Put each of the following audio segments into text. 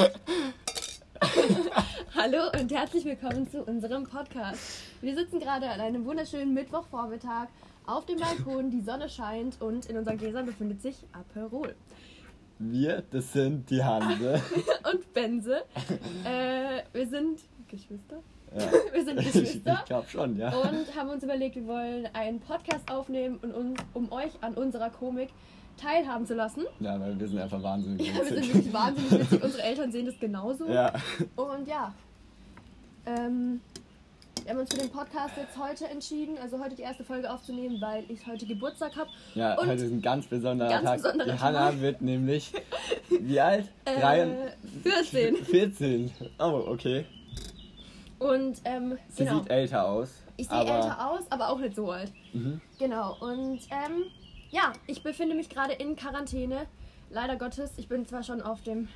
Hallo und herzlich willkommen zu unserem Podcast. Wir sitzen gerade an einem wunderschönen Mittwochvormittag auf dem Balkon, die Sonne scheint und in unseren Gläsern befindet sich Aperol. Wir, das sind die Hanse. und Benze. Äh, wir sind Geschwister. Ja. Wir sind Geschwister. Ich glaube schon, ja. Und haben uns überlegt, wir wollen einen Podcast aufnehmen, und uns, um euch an unserer Komik teilhaben zu lassen. Ja, weil wir sind einfach wahnsinnig Ja, wir sind witzig. wirklich wahnsinnig witzig. Unsere Eltern sehen das genauso. Ja. Und ja, ähm, wir haben uns für den Podcast jetzt heute entschieden, also heute die erste Folge aufzunehmen, weil ich heute Geburtstag habe. Ja, Und heute ist ein ganz besonderer ganz Tag. besonderer die Hanna Tag. wird nämlich, wie alt? Äh, Drei- 14. 14. Oh, okay. Und ähm, Sie genau. sieht älter aus. Ich sehe älter aus, aber auch nicht so alt. Mhm. Genau. Und ähm, ja, ich befinde mich gerade in Quarantäne. Leider Gottes, ich bin zwar schon auf dem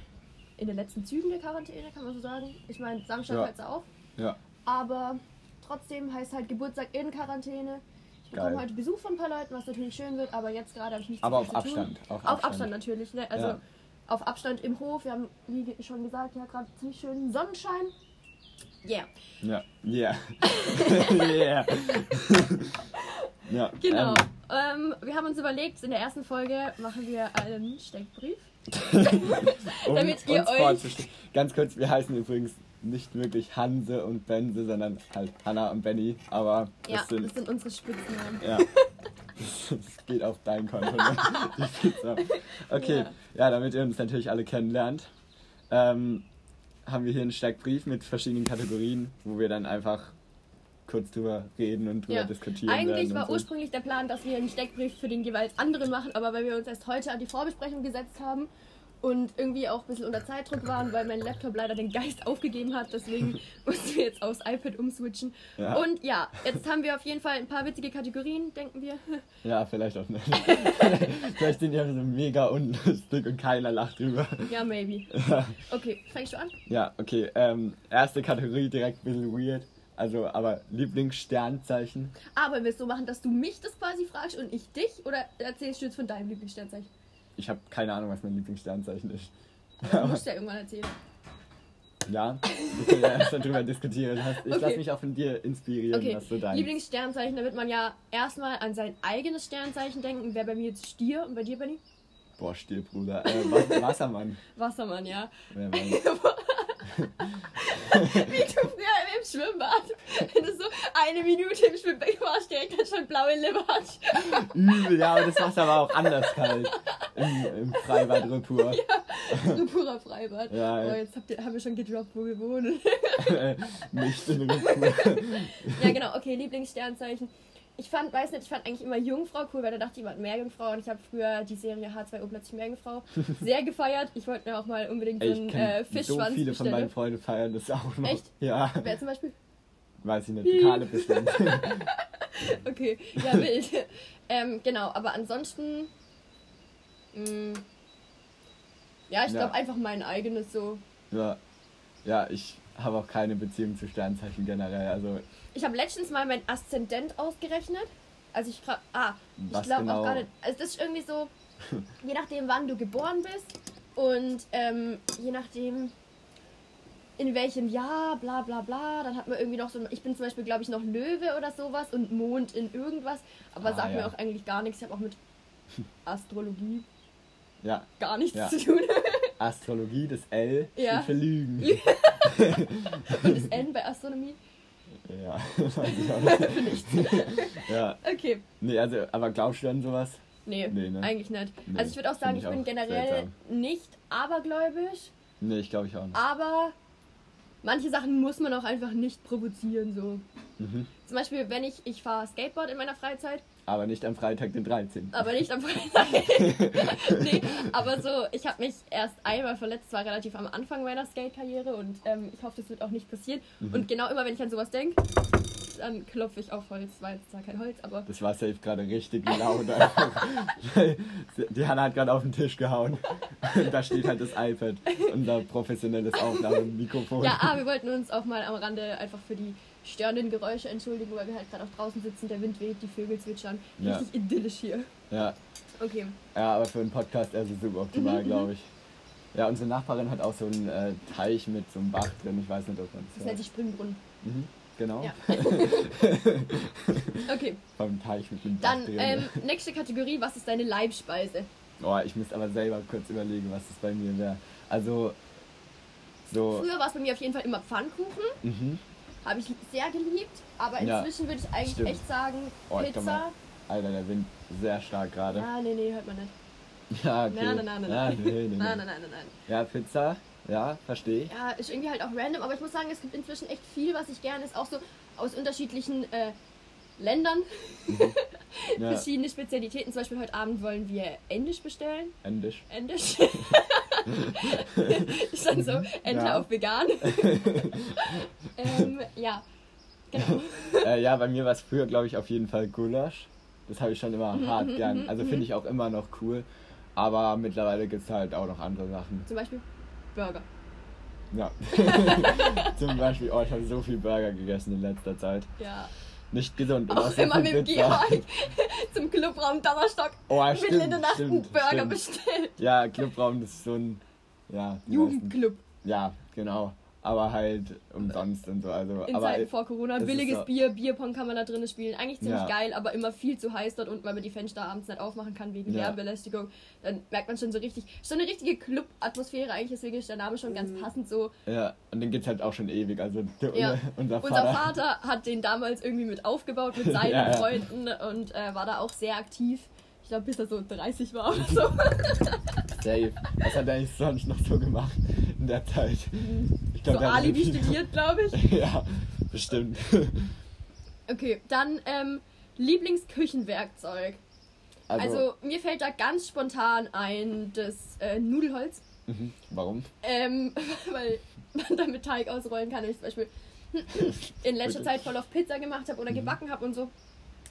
in den letzten Zügen der Quarantäne, kann man so sagen. Ich meine, Samstag Ja. hört es auf. Ja. Aber trotzdem heißt halt Geburtstag in Quarantäne. Ich bekomme Geil. heute Besuch von ein paar Leuten, was natürlich schön wird, aber jetzt gerade habe ich nichts Aber auf zu tun. Abstand. Auf Auf Abstand. Abstand natürlich, ne? Also Ja. auf Abstand im Hof. Wir haben, wie schon gesagt, ja gerade ziemlich schönen Sonnenschein. Yeah. Ja. Yeah. yeah. Ja. Genau. Ähm, Ähm, wir haben uns überlegt, in der ersten Folge machen wir einen Steckbrief. um Damit ihr euch-. Ganz kurz, wir heißen übrigens nicht wirklich Hanse und Bense, sondern halt Hanna und Benny. Aber das ja, sind das sind unsere Spitznamen. Ja. Das geht auf dein Konto. Ne? Okay, Ja. ja. damit ihr uns natürlich alle kennenlernt, ähm, haben wir hier einen Steckbrief mit verschiedenen Kategorien, wo wir dann einfach kurz drüber reden und drüber Ja. diskutieren Eigentlich war so. ursprünglich der Plan, dass wir einen Steckbrief für den jeweils anderen machen, aber weil wir uns erst heute an die Vorbesprechung gesetzt haben und irgendwie auch ein bisschen unter Zeitdruck waren, weil mein Laptop leider den Geist aufgegeben hat, deswegen mussten wir jetzt aufs iPad umswitchen. Ja. Und ja, jetzt haben wir auf jeden Fall ein paar witzige Kategorien, denken wir. Ja, vielleicht auch nicht. vielleicht sind die einfach so mega unlustig und keiner lacht drüber. Ja, maybe. Okay, fängst du an? Ja, okay. Ähm, erste Kategorie direkt ein bisschen weird. Also, aber Lieblingssternzeichen. Aber willst du so machen, dass du mich das quasi fragst und ich dich? Oder erzählst du jetzt von deinem Lieblingssternzeichen? Ich habe keine Ahnung, was mein Lieblingssternzeichen ist. Du musst ja irgendwann erzählen. Ja, wir können ja erst darüber diskutieren. Ich Okay. lasse mich auch von dir inspirieren, Okay, was du dein. Lieblingssternzeichen, da wird man ja erstmal an sein eigenes Sternzeichen denken. Wäre bei mir jetzt Stier und bei dir, Benny? Boah, still, Bruder. Äh, Was- Wassermann. Wassermann, ja. Wer. Wie du früher im Schwimmbad, wenn du so eine Minute im Schwimmbad warst, direkt dann schon blaue Lippe hast. Übel, ja, aber das Wasser war auch anders kalt. Im, im Freibad Repur. So purer Freibad. Ja, oh, ja. jetzt habt ihr, haben wir schon gedroppt, wo wir wohnen. Nicht in Repur. ja, genau, okay, Lieblingssternzeichen. Ich fand, weiß nicht, ich fand eigentlich immer Jungfrau cool, weil da dachte ich immer Meerjungfrau und ich habe früher die Serie H2O plötzlich Meerjungfrau sehr gefeiert. Ich wollte mir auch mal unbedingt Ey, so einen äh, so Fischschwanz viele von meinen. Freunden feiern das auch noch. Echt? Ja, Wer zum Beispiel? weiß ich nicht. Karle bestimmt. Okay, ja, wild. ähm, genau, aber ansonsten. Mh, ja, ich Ja. glaube einfach mein eigenes so. ja. ja, ich habe auch keine Beziehung zu Sternzeichen generell. Also, Ich habe letztens mal mein Aszendent ausgerechnet. Also ich frage. Ah, ich Was glaube genau? auch gerade. Also das ist irgendwie so, je nachdem, wann du geboren bist und ähm, je nachdem, in welchem Jahr, bla bla bla, dann hat man irgendwie noch so. Ich bin zum Beispiel, glaube ich, noch Löwe oder sowas und Mond in irgendwas, aber Ah, sagt mir ja. auch eigentlich gar nichts. Ich habe auch mit Astrologie ja, gar nichts Ja. zu tun. Astrologie, das L Ja. für Lügen. und das N bei Astronomie? Ja, weiß ich auch nicht. ja, Okay. nee, also, aber glaubst du an sowas? Nee, Nee, ne? eigentlich nicht. Nee, also ich würde auch sagen, ich, ich bin generell seltsam. nicht abergläubisch, Nee, ich glaube ich auch nicht. aber manche Sachen muss man auch einfach nicht provozieren. So. Mhm. Zum Beispiel, wenn ich, ich fahre Skateboard in meiner Freizeit, Aber nicht am Freitag, den 13. aber nicht am Freitag. nee, aber so, ich habe mich erst einmal verletzt, zwar relativ am Anfang meiner Skate-Karriere und ähm, ich hoffe, das wird auch nicht passieren. Mhm. Und genau immer, wenn ich an sowas denke, dann klopfe ich auf Holz. War jetzt zwar kein Holz, aber Das war safe gerade richtig laut. Die Hanna hat gerade auf den Tisch gehauen. da steht halt das iPad, unser professionelles Aufnahmemikrofon. Ja, ah, wir wollten uns auch mal am Rande einfach für die störenden Geräusche entschuldigen, weil wir halt gerade auch draußen sitzen, der Wind weht, die Vögel zwitschern. Ja. Richtig idyllisch hier. ja. Okay. Ja, aber für einen Podcast ist es super optimal, Mhm, glaube ich. Ja, unsere Nachbarin hat auch so einen äh, Teich mit so einem Bach drin. Ich weiß nicht, ob man Das nennt sich Springbrunnen. Mhm, genau. Ja. okay, Beim Teich mit dem Bach dann drin. ähm, nächste Kategorie. Was ist deine Leibspeise? Oh, ich müsste aber selber kurz überlegen, was das bei mir wäre. Also, so. Früher war es bei mir auf jeden Fall immer Pfannkuchen. Mhm. Habe ich sehr geliebt. Aber Ja, inzwischen würde ich eigentlich stimmt. echt sagen, Oh, Pizza. Alter, der Wind sehr stark gerade. Ja, nee, nee, hört man nicht. Ja, okay. Nein, nein, nein, nein. Ja, nein. nee, nee, nee. nein, nein, nein, nein. Ja, Pizza, ja, verstehe ich. Ja, ist irgendwie halt auch random, aber ich muss sagen, es gibt inzwischen echt viel, was ich gerne ist, auch so aus unterschiedlichen äh, Ländern. Ja, Verschiedene Spezialitäten. Zum Beispiel heute Abend wollen wir Endisch bestellen. endisch. Endisch. ich stand so, Ente Ja. auf vegan. ähm, ja, genau. äh, ja, bei mir war es früher, glaube ich, auf jeden Fall Gulasch. Das habe ich schon immer Mhm, hart gern. Also finde ich auch immer noch cool. Aber mittlerweile gibt es halt auch noch andere Sachen. Zum Beispiel Burger. Ja. Zum Beispiel, oh, ich habe so viel Burger gegessen in letzter Zeit. Ja. Nicht gesund. und Auch immer viel mit. Georg zum Clubraum Donnerstock. Oh, Mitten stimmt, in der Nacht einen Burger stimmt. bestellt. Ja, Clubraum, das ist so ein. Ja, Jugendclub. Ja, genau. Aber halt umsonst und so. Also, In aber Zeiten vor Corona. Billiges so- Bier, Bierpong kann man da drinnen spielen. Eigentlich ziemlich Ja. geil, aber immer viel zu heiß dort unten, weil man die Fenster abends nicht aufmachen kann wegen Ja. Lärmbelästigung. Dann merkt man schon so richtig, so eine richtige Club-Atmosphäre eigentlich, deswegen ist der Name schon ganz passend so. Ja, und den gibt's halt auch schon ewig. Also der, Ja. unser Vater. Unser Vater hat den damals irgendwie mit aufgebaut mit seinen Ja, ja. Freunden und äh, war da auch sehr aktiv. Ich glaube, bis er so 30 war oder so. Safe. Was hat er eigentlich sonst noch so gemacht in der Zeit? Ich glaub, so Alibi studiert, glaube ich. ja, bestimmt. Okay, dann ähm, Lieblingsküchenwerkzeug. Also, Also, mir fällt da ganz spontan ein das äh, Nudelholz. mhm. warum? Ähm, weil man damit Teig ausrollen kann. Wenn ich zum Beispiel in letzter. Zeit voll auf Pizza gemacht habe oder Mhm. gebacken habe und so.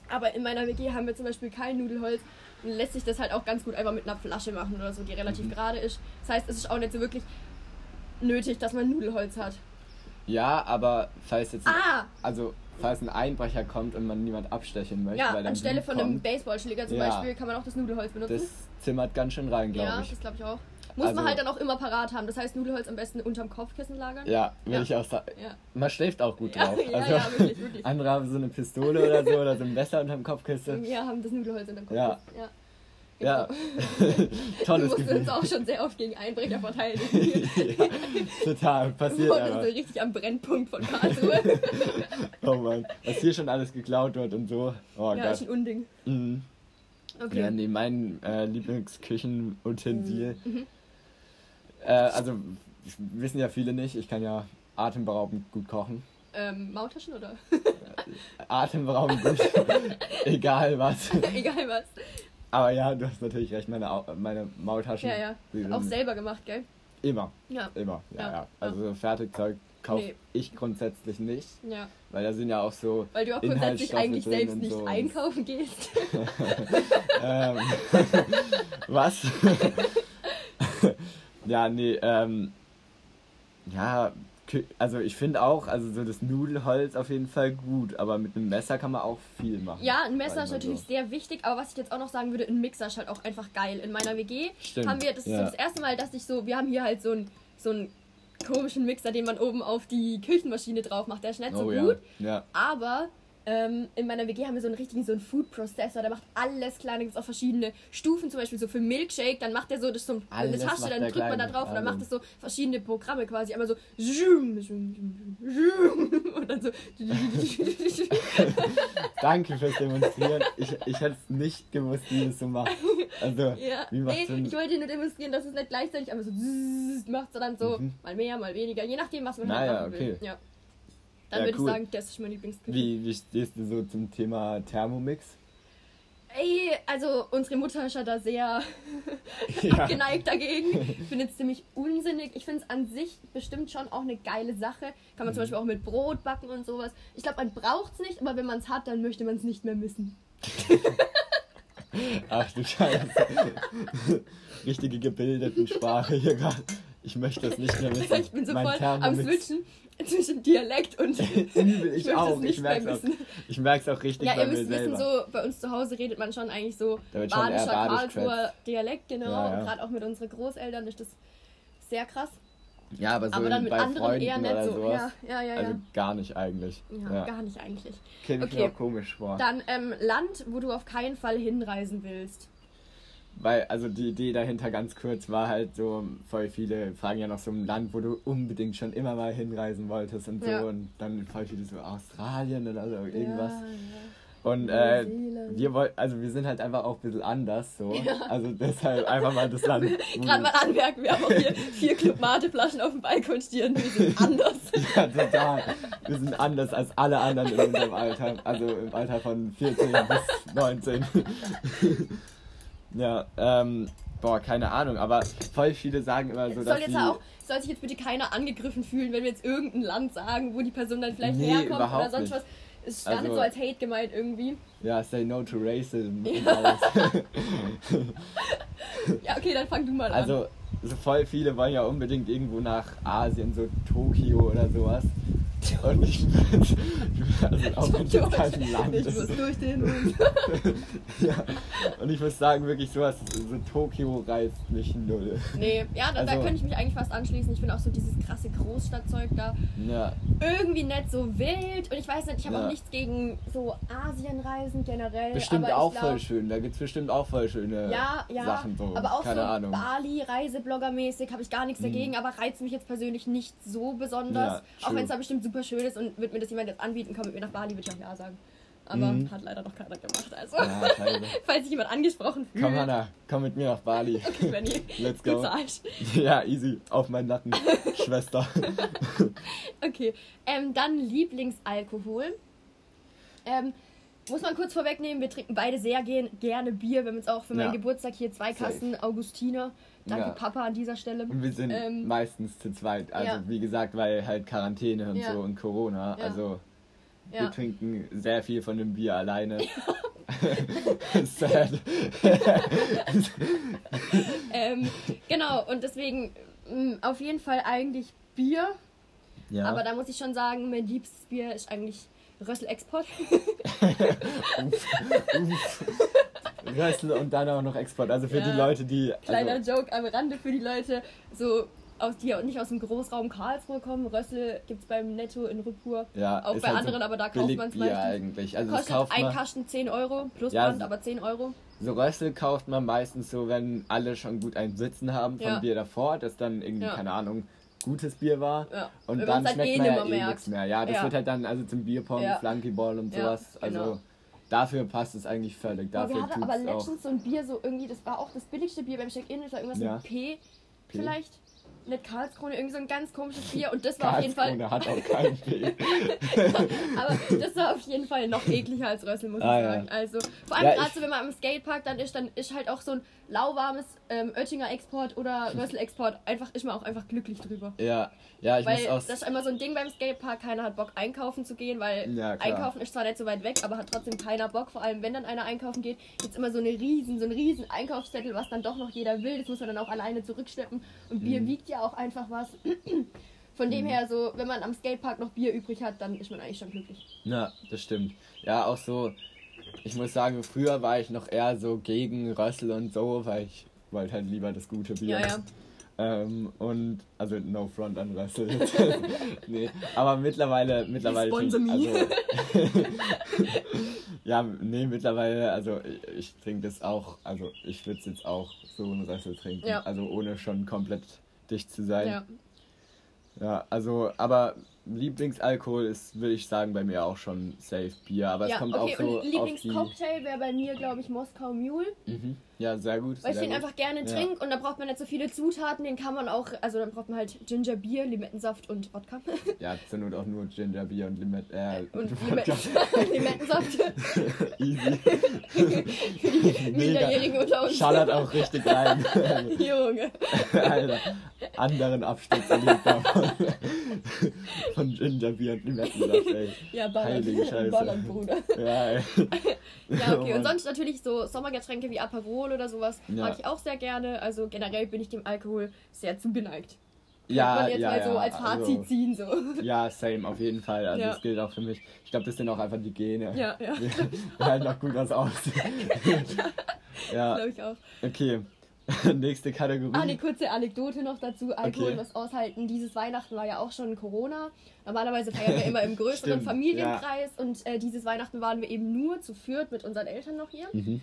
Aber in meiner WG haben wir zum Beispiel kein Nudelholz. Und lässt sich das halt auch ganz gut einfach mit einer Flasche machen oder so, die relativ Mhm. gerade ist. Das heißt, es ist auch nicht so wirklich nötig, dass man Nudelholz hat. Ja, aber falls jetzt. Ah! Also, falls ein Einbrecher kommt und man niemand abstechen möchte, Ja, weil anstelle Blut von einem kommt, Baseballschläger zum Ja. Beispiel kann man auch das Nudelholz benutzen. Das zimmert ganz schön rein, glaube ja, ich. das glaube ich auch. Muss man Also- halt dann auch immer parat haben. Das heißt, Nudelholz am besten unterm Kopfkissen lagern. Ja, würde Ja. ich auch sagen. Ja. Man schläft auch gut Ja, drauf. ja, also, ja, wirklich, wirklich. andere haben so eine Pistole oder so oder so ein Messer unterm Kopfkissen. Wir haben das Nudelholz unterm Kopf. Ja. Ja. Wir tolles mussten Gefühl. uns auch schon sehr oft gegen Einbrecher verteidigen. ja, total, passiert Und so aber. richtig am Brennpunkt von Karlsruhe. Oh Mann, was hier schon alles geklaut wird und so. Oh ja, ist Gott. ein Unding. Mhm. Okay. Ja, nee, mein äh, Lieblingsküchenutensil. Mhm. Äh, also, wissen ja viele nicht, ich kann ja atemberaubend gut kochen. Ähm, Maultaschen oder? Atemberaubend gut, egal was. Egal was. Aber ja, du hast natürlich recht, meine, meine Maultaschen. Ja, ja. Auch selber gemacht, gell? Immer, Ja. immer. Ja, Ja, ja. Also so Fertigzeug kaufe Nee. ich grundsätzlich nicht, Ja. weil da sind ja auch so Weil du auch grundsätzlich eigentlich selbst nicht so. einkaufen gehst. ähm, was? ja, nee, ähm, ja, also ich finde auch, also so das Nudelholz auf jeden Fall gut, aber mit einem Messer kann man auch viel machen. Ja, ein Messer ist natürlich so. sehr wichtig, aber was ich jetzt auch noch sagen würde, ein Mixer ist halt auch einfach geil. In meiner WG Stimmt, haben wir, das ist so ja. das erste Mal, dass ich so, wir haben hier halt so einen so einen komischen Mixer, den man oben auf die Küchenmaschine drauf macht. Der ist nicht so Oh ja, gut, ja. aber ähm, in meiner WG haben wir so einen richtigen so einen Food Processor, der macht alles klar, da gibt es auch verschiedene Stufen, zum Beispiel so für Milkshake, dann macht der so, das so eine Tasche, dann drückt man da drauf und dann macht es so verschiedene Programme quasi, einmal so und dann so Danke fürs Demonstrieren. Ich, ich hätte es nicht gewusst, wie es so macht. Also, Ja, wie macht nee, ich wollte nur demonstrieren, dass es nicht gleichzeitig einfach so macht, sondern so Mhm. mal mehr, mal weniger, je nachdem, was man halt Naja, machen will. okay. Ja. Dann Ja, würde cool. ich sagen, das ist mein Lieblingsküche. Wie, wie stehst du so zum Thema Thermomix? Ey, also unsere Mutter ist ja da sehr Ja. geneigt dagegen. Ich finde es ziemlich unsinnig. Ich finde es an sich bestimmt schon auch eine geile Sache. Kann man Mhm. zum Beispiel auch mit Brot backen und sowas. Ich glaube, man braucht es nicht, aber wenn man es hat, dann möchte man es nicht mehr missen. Ach du Scheiße. Richtige gebildeten Sprache hier gerade. Ich möchte das nicht mehr wissen. Ich bin so Mein voll am. Switchen zwischen Dialekt und Übel, ich, es auch. Ich merke auch, wissen. ich merk's auch richtig Ja, bei ihr mir müsst wissen, selber. so bei uns zu Hause redet man schon eigentlich so badischer badisch Karlsruher Dialekt, genau. Ja, ja. Und gerade auch mit unseren Großeltern ist das sehr krass. Ja, aber so aber dann mit bei anderen Freunden eher nicht so. Ja, ja, ja. Also gar nicht eigentlich. ja, gar nicht eigentlich. Ich Okay. mir auch komisch vor. Dann ähm, Land, wo du auf keinen Fall hinreisen willst. Weil, also die Idee dahinter ganz kurz war halt so, voll viele fragen ja noch so ein Land, wo du unbedingt schon immer mal hinreisen wolltest und so. Ja. Und dann voll viele so Australien oder so irgendwas. Ja, Und äh, wir wollten, also wir sind halt einfach auch ein bisschen anders so. Also deshalb einfach mal das Land. Gerade du- mal anmerken, wir haben auch hier vier Club Mate-Flaschen auf dem Balkon stehen. Wir sind anders. Ja, total. Wir sind anders als alle anderen in unserem Alter. Also im Alter von 14 bis 19. ja, ähm, boah, keine Ahnung, aber voll viele sagen immer so, soll dass jetzt auch, soll sich jetzt bitte keiner angegriffen fühlen, wenn wir jetzt irgendein Land sagen, wo die Person dann vielleicht Nee, herkommt oder sonst nicht. was. Ist gar nicht Also- so als Hate gemeint irgendwie. ja, say no to racism. und Ja. alles. Ja, okay, dann fang du mal an. Also, so voll viele wollen ja unbedingt irgendwo nach Asien, so Tokio oder sowas. Und ich also auch jetzt kein Land ich muss durch den ja. Und ich muss sagen, wirklich sowas, so Tokio reizt mich null. Nee, ja, da, da Also- könnte ich mich eigentlich fast anschließen. Ich finde auch so dieses krasse Großstadtzeug da Ja, irgendwie nicht so wild. Und ich weiß nicht, ich habe Ja. auch nichts gegen so Asienreisen generell. bestimmt auch glaub, voll schön. Da gibt es bestimmt auch voll schöne Ja, ja, Sachen. So. aber auch Keine so Ahnung. Bali, Reiseblogger-mäßig habe ich gar nichts Mhm. dagegen, aber reizt mich jetzt persönlich nicht so besonders. Ja, auch wenn es da bestimmt super schön ist und wird mir das jemand jetzt anbieten, komm mit mir nach Bali, würde ich auch ja sagen. Aber Mhm. hat leider noch keiner gemacht. Also, Ja, falls sich jemand angesprochen fühlt. Komm, Hanna, komm mit mir nach Bali. Okay, Benni. Let's go. zahlst. Ja, easy. Auf meinen Nacken, Schwester. Okay, ähm, dann Lieblingsalkohol. Ähm, muss man kurz vorwegnehmen, wir trinken beide sehr gern, gerne Bier. Wir haben jetzt auch für meinen Ja. Geburtstag hier zwei Safe. Kasten Augustiner. Danke Ja. Papa an dieser Stelle. Und wir sind Ähm, meistens zu zweit. Also, ja. wie gesagt, weil halt Quarantäne und Ja. so und Corona. Also, wir trinken sehr viel von dem Bier alleine. Sad. Ähm, genau, und deswegen mh, auf jeden Fall eigentlich Bier. ja. Aber da muss ich schon sagen, mein liebstes Bier ist eigentlich Rössel Export. Rössel und dann auch noch Export. Also für Ja. die Leute, die. Kleiner Also, Joke am Rande für die Leute, so aus die nicht aus dem Großraum Karlsruhe kommen. Rössel gibt es beim Netto in Rüppur. ja, auch bei halt anderen, so aber da kauft man es meistens. eigentlich. Also, Kostet kauft ein. Kasten 10 Euro, plus Ja, so- aber 10 Euro. So Rössel kauft man meistens so, wenn alle schon gut ein Sitzen haben vom Ja. Bier davor, das dann irgendwie, Ja. keine Ahnung, gutes Bier war. Ja. Und Wenn dann halt schmeckt eh man ja eh nichts mehr. Ja, das Ja. wird halt dann also zum Bierpong, Ja. Flunkyball und Ja, sowas. Also genau. Dafür passt es eigentlich völlig. Aber wir Dafür hatten aber auch. letztens so ein Bier, so irgendwie, das war auch das billigste Bier beim Check-In, das war irgendwas Ja. mit P, P? vielleicht. Nicht Karlskrone, irgendwie so ein ganz komisches Bier und das war auf jeden Fall. Hat auch kein Bier. Aber das war auf jeden Fall noch ekliger als Rössel, muss Ah, ich ja. sagen. Also, vor allem Ja, gerade so, wenn man am Skatepark dann ist, dann ist halt auch so ein lauwarmes ähm, Oettinger Export oder Rössel Export. Einfach ist man auch einfach glücklich drüber. ja, ja, ich weil muss auch. das ist immer so ein Ding beim Skatepark, keiner hat Bock einkaufen zu gehen, weil Ja, einkaufen ist zwar nicht so weit weg, aber hat trotzdem keiner Bock, vor allem wenn dann einer einkaufen geht, gibt's immer so eine riesen, so einen riesen Einkaufszettel, was dann doch noch jeder will, das muss man dann auch alleine zurückschleppen und Bier Mhm. wiegt ja auch einfach was. Von dem her so, wenn man am Skatepark noch Bier übrig hat, dann ist man eigentlich schon glücklich. Ja, das stimmt. Ja, auch so. Ich muss sagen, früher war ich noch eher so gegen Rössel und so, weil ich wollte halt lieber das gute Bier. Ja, ja. Ähm, und also no front an Russell. nee, aber mittlerweile, mittlerweile. Sponsor trink- me. Also, ja, nee, mittlerweile, also ich, ich trinke das auch, also ich würde es jetzt auch so einen Rössel trinken. Ja. Also ohne schon komplett dicht zu sein. Ja. Ja, also, aber Lieblingsalkohol ist, würde ich sagen, bei mir auch schon safe Bier. Aber es ja, kommt okay, auch so. Lieblingscocktail wäre bei mir, glaube ich, Moskau Mule. Mhm. Ja, sehr gut. Weil ich sehr den gut. einfach gerne Ja. trinke und da braucht man nicht so viele Zutaten. Den kann man auch, also dann braucht man halt Ginger Bier, Limettensaft und Wodka. Ja, zur Not auch nur Ginger Bier und Limit. Äh, Und Wodka. Limetten, Limettensaft Easy. für die Minderjährigen unter uns. Schallert auch richtig rein. Junge. Alter, anderen erlebt davon. Von Ginger Bier und Limettensaft, ey. Ja, ballern. Heilige Scheiße. Ballern, Bruder. Ja, ey. Ja, Oh okay. Und Mann. sonst natürlich so Sommergetränke wie Aperol oder sowas Ja. mag ich auch sehr gerne. Also generell bin ich dem Alkohol sehr zugeneigt. Ja, man jetzt ja, mal so ja, als Fazit also- ziehen. So. Ja, same, auf jeden Fall. Also Ja. das gilt auch für mich. Ich glaube, das sind auch einfach die Gene. Ja, ja. Wir halten auch gut was aus. ja, Glaube ich auch. okay. Nächste Kategorie. Ah, eine kurze Anekdote noch dazu. Alkohol Okay. was aushalten. Dieses Weihnachten war ja auch schon Corona. Normalerweise feiern wir immer im größeren Familienkreis. Und äh, dieses Weihnachten waren wir eben nur zu viert mit unseren Eltern noch hier. Mhm.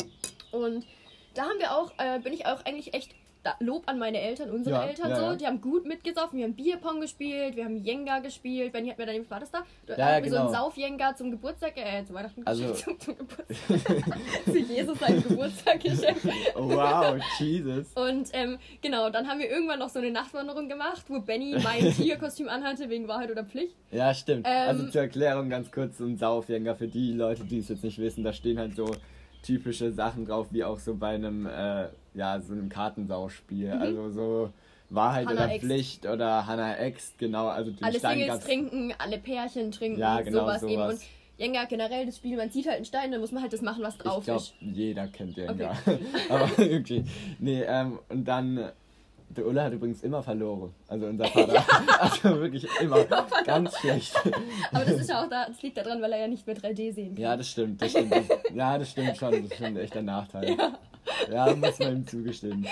Und da haben wir auch, äh, bin ich auch eigentlich echt da, Lob an meine Eltern, unsere Ja, Eltern ja, so. ja. Die haben gut mitgesoffen. Wir haben Bierpong gespielt, wir haben Jenga gespielt. Benny hat mir dann, war das da? Du Ja, ja, hat mir so einen genau. Sauf-Jenga zum Geburtstag, äh, zu Weihnachten Also- geschenkt, zum, zum Geburtstag. zu Jesus seinen Geburtstag geschenkt. Oh, wow, Jesus. Und ähm, genau, dann haben wir irgendwann noch so eine Nachtwanderung gemacht, wo Benny mein Tierkostüm anhatte wegen Wahrheit oder Pflicht. Ja, stimmt. Ähm, also zur Erklärung ganz kurz, so ein Saufjäger für die Leute, die es jetzt nicht wissen, da stehen halt so typische Sachen drauf, wie auch so bei einem, äh, ja, so einem Kartensauspiel. Also so Wahrheit Mhm. Hannah oder Ext. Pflicht oder Hannah Ext, genau. Also Alle Stein Singles trinken, alle Pärchen trinken, Ja, genau, sowas, eben. sowas. Und Jenga generell das Spiel, man sieht halt einen Stein, dann muss man halt das machen, was drauf Ich glaube, ist. jeder kennt den, Okay. Aber irgendwie. Nee, ähm, und dann, der Ulle hat übrigens immer verloren. Also unser Vater. Also wirklich immer. Ganz schlecht. Aber das ist ja auch da, das liegt daran, weil er ja nicht mehr 3D sehen kann. Ja, das stimmt, das stimmt. Ja, das stimmt schon. Das ist schon echt ein Nachteil. Ja, muss man ihm zugestehen.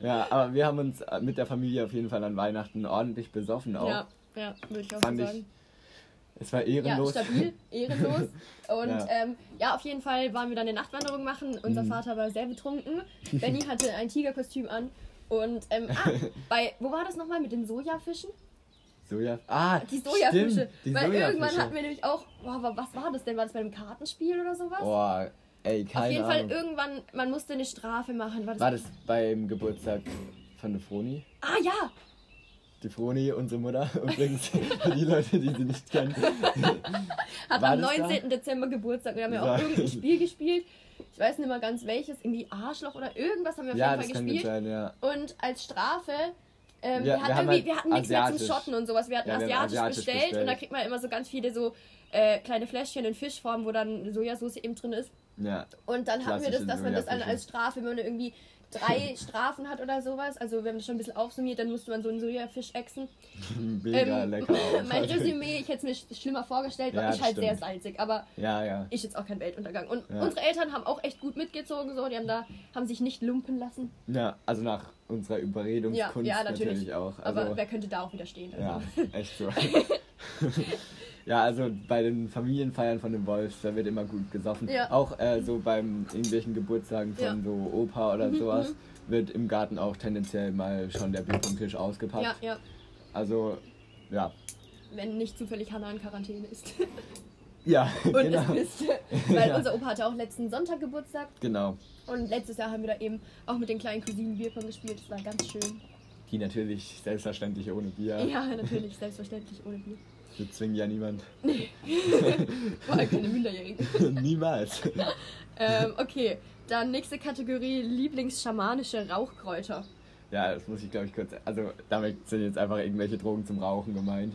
Ja, aber wir haben uns mit der Familie auf jeden Fall an Weihnachten ordentlich besoffen auch. ja, ja würde ich auch Fand so ich sagen. Es war Ja, ehrenlos. stabil, ehrenlos. Und Ja. Ähm, ja, auf jeden Fall waren wir dann eine Nachtwanderung machen. Unser Mhm. Vater war sehr betrunken. Benny hatte ein Tigerkostüm an. Und ähm, ah, bei, wo war das nochmal mit den Sojafischen? Soja. Ah, Die Sojafische. Stimmt, die Weil Sojafische. irgendwann hatten wir nämlich auch, boah, was war das denn? War das bei einem Kartenspiel oder sowas? Boah, ey, keine auf jeden Ahnung. Fall irgendwann, man musste eine Strafe machen. War das, War das beim Geburtstag von der Froni? Ah ja, Die Froni, unsere Mutter, übrigens, für die Leute, die sie nicht kennen. hat War am das da? 19. Dezember Geburtstag. Wir haben ja auch irgendein Spiel gespielt. Ich weiß nicht mehr ganz welches. Irgendwie Arschloch oder irgendwas haben wir auf Ja, jeden Fall gespielt. sein, ja. Und als Strafe, ähm, Wir- wir, wir hatten haben irgendwie, halt wir hatten nichts mehr zum. Schotten und sowas. Wir hatten Ja, wir asiatisch, asiatisch bestellt, bestellt. und da kriegt man immer so ganz viele so äh, kleine Fläschchen in Fischform, wo dann Sojasauce eben drin ist. Ja, Und dann hatten wir das, dass man das dann als Strafe, wenn man irgendwie drei Strafen hat oder sowas, also wir haben das schon ein bisschen aufsummiert, dann musste man so einen Sojafisch exen. mega Ähm, lecker. mein Resümee, ich hätte es mir sch- schlimmer vorgestellt, Ja, war ich halt sehr stimmt. salzig, aber Ja, ja. ist jetzt auch kein Weltuntergang. Und unsere Eltern haben auch echt gut mitgezogen, so, die haben da, haben sich nicht lumpen lassen. Ja, also nach unserer Überredungskunst natürlich. natürlich. auch. Also, Aber wer könnte da auch widerstehen? Also. ja, echt so. Ja, also bei den Familienfeiern von den Wolfs, da wird immer gut gesoffen. Ja. Auch äh, so beim irgendwelchen Geburtstagen von Ja. so Opa oder Mhm, sowas wird im Garten auch tendenziell mal schon der Bierpunkttisch ausgepackt. ja, ja. Also, ja. Wenn nicht zufällig Hannah in Quarantäne ist. Ja, Und genau. es ist, weil Ja. unser Opa hatte auch letzten Sonntag Geburtstag Genau. und letztes Jahr haben wir da eben auch mit den kleinen Cousinen Bierpong gespielt. Das war ganz schön. Die natürlich selbstverständlich ohne Bier. Ja, natürlich, selbstverständlich ohne Bier. Wir zwingen ja niemand. Vor allem keine Minderjährigen. Niemals. ähm, okay, dann nächste Kategorie: Lieblingsschamanische Rauchkräuter. Ja, das muss ich glaube ich kurz. Also damit sind jetzt einfach irgendwelche Drogen zum Rauchen gemeint.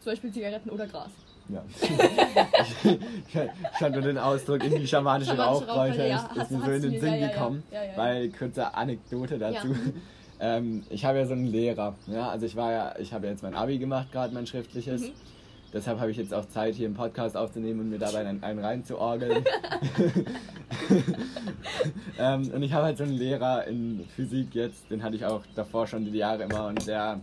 Zum Beispiel Zigaretten oder Gras. Ja. ich fand nur den Ausdruck irgendwie schamanische, Schamanische Rauchkräuter ja. ist, mir so in den Sinn ja, gekommen. Ja. Weil kurze Anekdote dazu. Ähm, ich habe ja so einen Lehrer. Ja, also ich war ja, ich habe ja jetzt mein Abi gemacht, gerade mein schriftliches. Mhm. Deshalb habe ich jetzt auch Zeit, hier einen Podcast aufzunehmen und mir dabei einen, einen reinzuorgeln. ähm, und ich habe halt so einen Lehrer in Physik jetzt, den hatte ich auch davor schon die Jahre immer und der,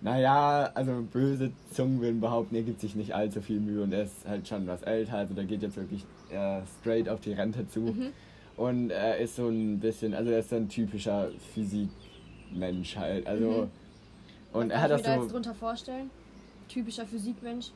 naja, also böse Zungen würden behaupten, er gibt sich nicht allzu viel Mühe und er ist halt schon was älter, also der geht jetzt wirklich äh, straight auf die Rente zu. Mhm. Und er ist so ein bisschen, also er ist so ein typischer Physikmensch halt. Also, Mhm. und er Was hat kann auch ich mir da so, jetzt drunter vorstellen? Typischer Physikmensch.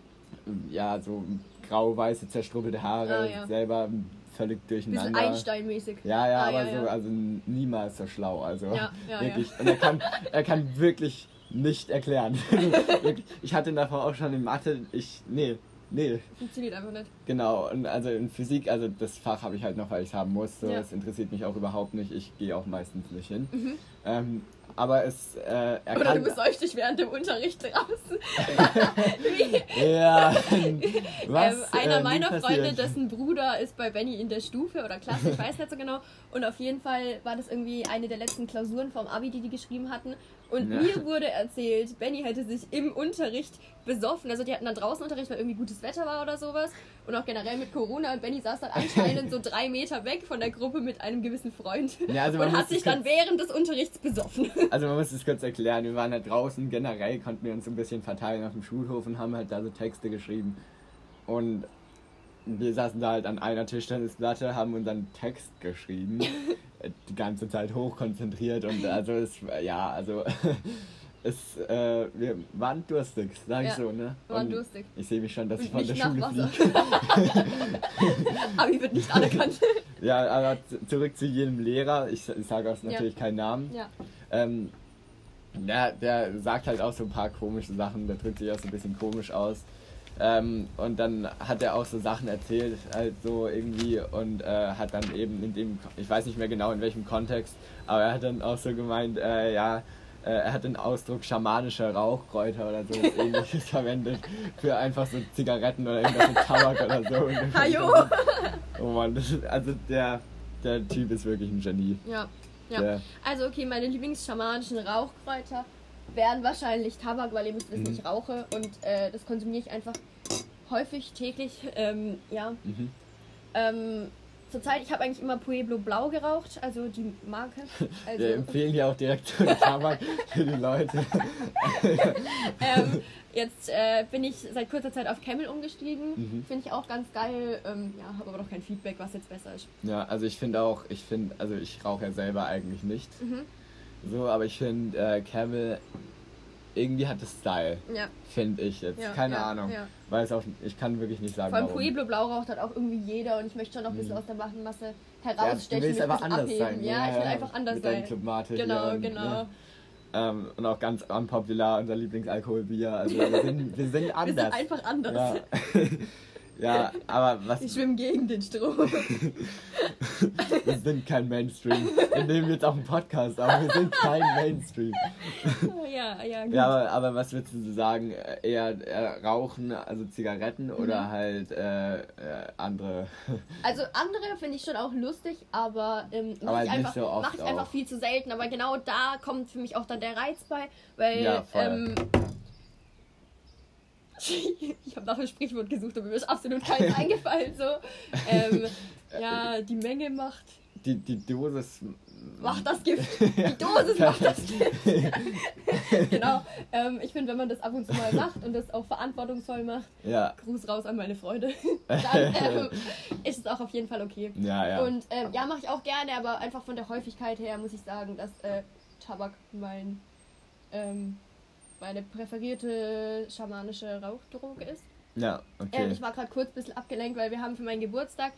ja, so grau-weiße, zerstrubbelte Haare, Ah, ja. selber völlig Bisschen durcheinander. Einstein-mäßig. Ja, ja, Ah, aber ja, so, also niemals so schlau, also Ja, ja, wirklich. Und er kann, er kann wirklich nicht erklären. Ich hatte ihn davor auch schon in Mathe, ich, nee, nee, Funktioniert einfach nicht. genau. Und also in Physik, also das Fach habe ich halt noch, weil ich es haben muss. So, Ja. Es interessiert mich auch überhaupt nicht. Ich gehe auch meistens nicht hin. Mhm. Ähm, aber es, äh, er Oder du besäufst dich während dem Unterricht draußen. Ja, was? ähm, einer äh, meiner passiert. Freunde, dessen Bruder ist bei Benny in der Stufe oder Klasse, ich weiß nicht so genau. Und auf jeden Fall war das irgendwie eine der letzten Klausuren vom Abi, die die geschrieben hatten. Und Ja. mir wurde erzählt, Benny hätte sich im Unterricht besoffen. Also die hatten dann draußen Unterricht, weil irgendwie gutes Wetter war oder sowas. Und auch generell mit Corona. Und Benny saß dann anscheinend so drei Meter weg von der Gruppe mit einem gewissen Freund. Ja, also man und hat sich dann während des Unterrichts besoffen. Also man muss es kurz erklären, wir waren halt draußen, generell konnten wir uns ein bisschen verteilen auf dem Schulhof und haben halt da so Texte geschrieben. Und wir saßen da halt an einer Tischtennisplatte, haben unseren Text geschrieben, die ganze Zeit hochkonzentriert und also es, ja, also es, äh, wir waren durstig, sag ich Ja, so, ne? wir waren Und durstig. Ich sehe mich schon, dass ich Und von der Schule fliege. Abi wird nicht anerkannt. Ja, aber zurück zu jedem Lehrer, ich, ich sage auch natürlich keinen Namen. ja. Ähm, der, der sagt halt auch so ein paar komische Sachen, der drückt sich auch so ein bisschen komisch aus. Ähm, und dann hat er auch so Sachen erzählt, halt so irgendwie, und äh, hat dann eben in dem, ich weiß nicht mehr genau in welchem Kontext, aber er hat dann auch so gemeint, äh, ja, äh, er hat den Ausdruck schamanische Rauchkräuter oder so ähnliches verwendet für einfach so Zigaretten oder irgendwas mit Tabak oder so. Und Hajo! Oh Mann, ist, also der, der Typ ist wirklich ein Genie. Ja. ja. Der, Also okay, meine Lieblingsschamanischen Rauchkräuter wären wahrscheinlich Tabak, weil ihr wisst, dass Mhm. ich rauche und äh, das konsumiere ich einfach häufig, täglich. Ähm, ja. mhm. Ähm, Zurzeit, ich habe eigentlich immer Pueblo Blau geraucht, also die Marke. Also, Wir empfehlen ja auch direkt Tabak für die Leute. ähm, jetzt äh, bin ich seit kurzer Zeit auf Camel umgestiegen. Mhm. Finde ich auch ganz geil. Ähm, ja, habe aber noch kein Feedback, was jetzt besser ist. Ja, also ich finde auch, ich finde, also ich rauche ja selber eigentlich nicht. Mhm. So, aber ich finde äh, Camel irgendwie hat es Style, Ja, finde ich jetzt. Ja, Keine ja, Ahnung. ja. Weil es auch, ich kann wirklich nicht sagen, vor allem warum. Pueblo Blau raucht hat auch irgendwie jeder und ich möchte schon noch ein bisschen Mhm. aus der Masse ja, herausstechen. du willst einfach anders abheben. sein. Ja, ich will einfach anders mit sein. Club Mate Genau, hier und, genau. Ja. Ähm, und auch ganz unpopular, unser Lieblingsalkoholbier. Also wir sind, wir sind Wir anders. sind einfach anders. ja. aber was, Wir schwimmen gegen den Strom. wir sind kein Mainstream. Wir nehmen jetzt auch einen Podcast auf. Wir sind kein Mainstream. ja, ja, gut. Ja, aber, aber was würdest du sagen? Eher, eher Rauchen, also Zigaretten oder Mhm. halt äh, äh, andere? Also andere finde ich schon auch lustig, aber ähm, Aber mache ich, einfach, so mach ich einfach viel zu selten. Aber genau da kommt für mich auch dann der Reiz bei, weil Ja, voll. ähm, ich habe nach einem Sprichwort gesucht, aber mir ist absolut keins eingefallen. So, ähm, ja, die Menge macht Die, die Dosis. macht das Gift. Die Dosis macht das Gift. genau. Ähm, ich finde, wenn man das ab und zu mal macht und das auch verantwortungsvoll macht, Ja, Gruß raus an meine Freunde, dann ähm, ist es auch auf jeden Fall okay. ja, ja. Und ähm, ja, mache ich auch gerne, aber einfach von der Häufigkeit her muss ich sagen, dass äh, Tabak mein, ähm, meine präferierte schamanische Rauchdroge ist. ja, okay. ich war gerade kurz ein bisschen abgelenkt, weil wir haben für meinen Geburtstag,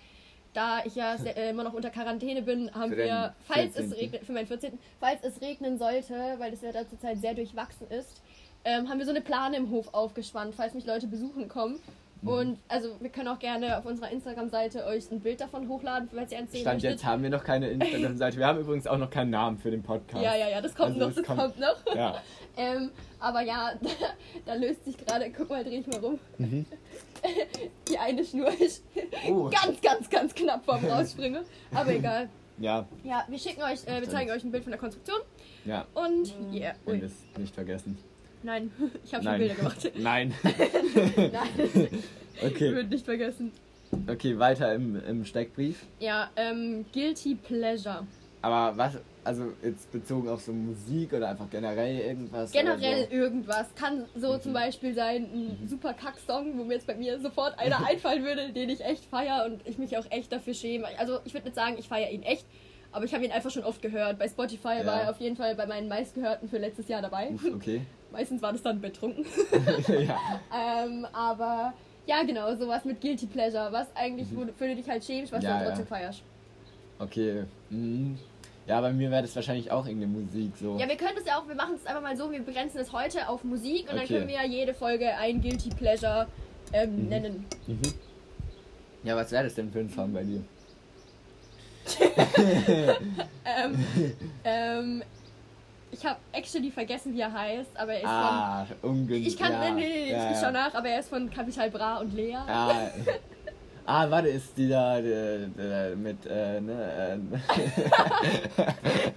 da ich ja sehr, äh, immer noch unter Quarantäne bin, haben Für wir, falls es 14.. regnet, für meinen 14., falls es regnen sollte, weil das Wetter zurzeit sehr durchwachsen ist, ähm, haben wir so eine Plane im Hof aufgespannt, falls mich Leute besuchen kommen. Mhm. Und also wir können auch gerne auf unserer Instagram-Seite euch ein Bild davon hochladen, falls ihr eins sehen Stand jetzt haben wir noch keine Instagram-Seite. Wir haben übrigens auch noch keinen Namen für den Podcast. Ja, ja, ja, das kommt Also noch, es das kommt- kommt, noch. Ja. Ähm, aber ja, da, da löst sich gerade, guck mal, dreh ich mal rum. Die eine Schnur ist Mhm. Oh. ganz, ganz, ganz knapp vorm Rausspringen. Aber egal. Ja, Ja, wir schicken euch, äh, wir zeigen euch ein Bild von der Konstruktion. ja. Und yeah. Und das nicht vergessen. Nein, ich habe schon. Bilder gemacht. Nein. Nein, Okay, wird nicht vergessen. okay, weiter im, im Steckbrief. Ja, ähm, Guilty Pleasure. Aber was, also jetzt bezogen auf so Musik oder einfach generell irgendwas? Generell so? irgendwas. Kann so Mhm. zum Beispiel sein, ein super Kack-Song, wo mir jetzt bei mir sofort einer einfallen würde, den ich echt feier und ich mich auch echt dafür schäme. Also ich würde nicht sagen, ich feiere ihn echt, aber ich habe ihn einfach schon oft gehört. Bei Spotify Ja. war er auf jeden Fall bei meinen meistgehörten für letztes Jahr dabei. Uff, okay. Meistens war das dann betrunken. ja. ähm, aber ja, genau, sowas mit Guilty Pleasure. Was eigentlich, Mhm. wofür du dich halt schämst, was Ja, du dann ja. trotzdem feierst. Okay. Mhm. Ja, bei mir wäre das wahrscheinlich auch irgendeine Musik so. Ja, wir können es ja auch, wir machen es einfach mal so, wir begrenzen es heute auf Musik und dann Okay. können wir ja jede Folge ein Guilty Pleasure ähm, Mhm. nennen. Mhm. Ja, was wäre das denn für ein Song bei dir? Ähm, ähm, ich habe actually vergessen, wie er heißt, aber er ist Ah, von. ungünstig. Ich kann, ja. nee, nee, nee, ja, ich ja. schau nach, aber er ist von Capital Bra und Lea. Ah, ah, warte, ist die da der, der, mit, äh, ne, äh,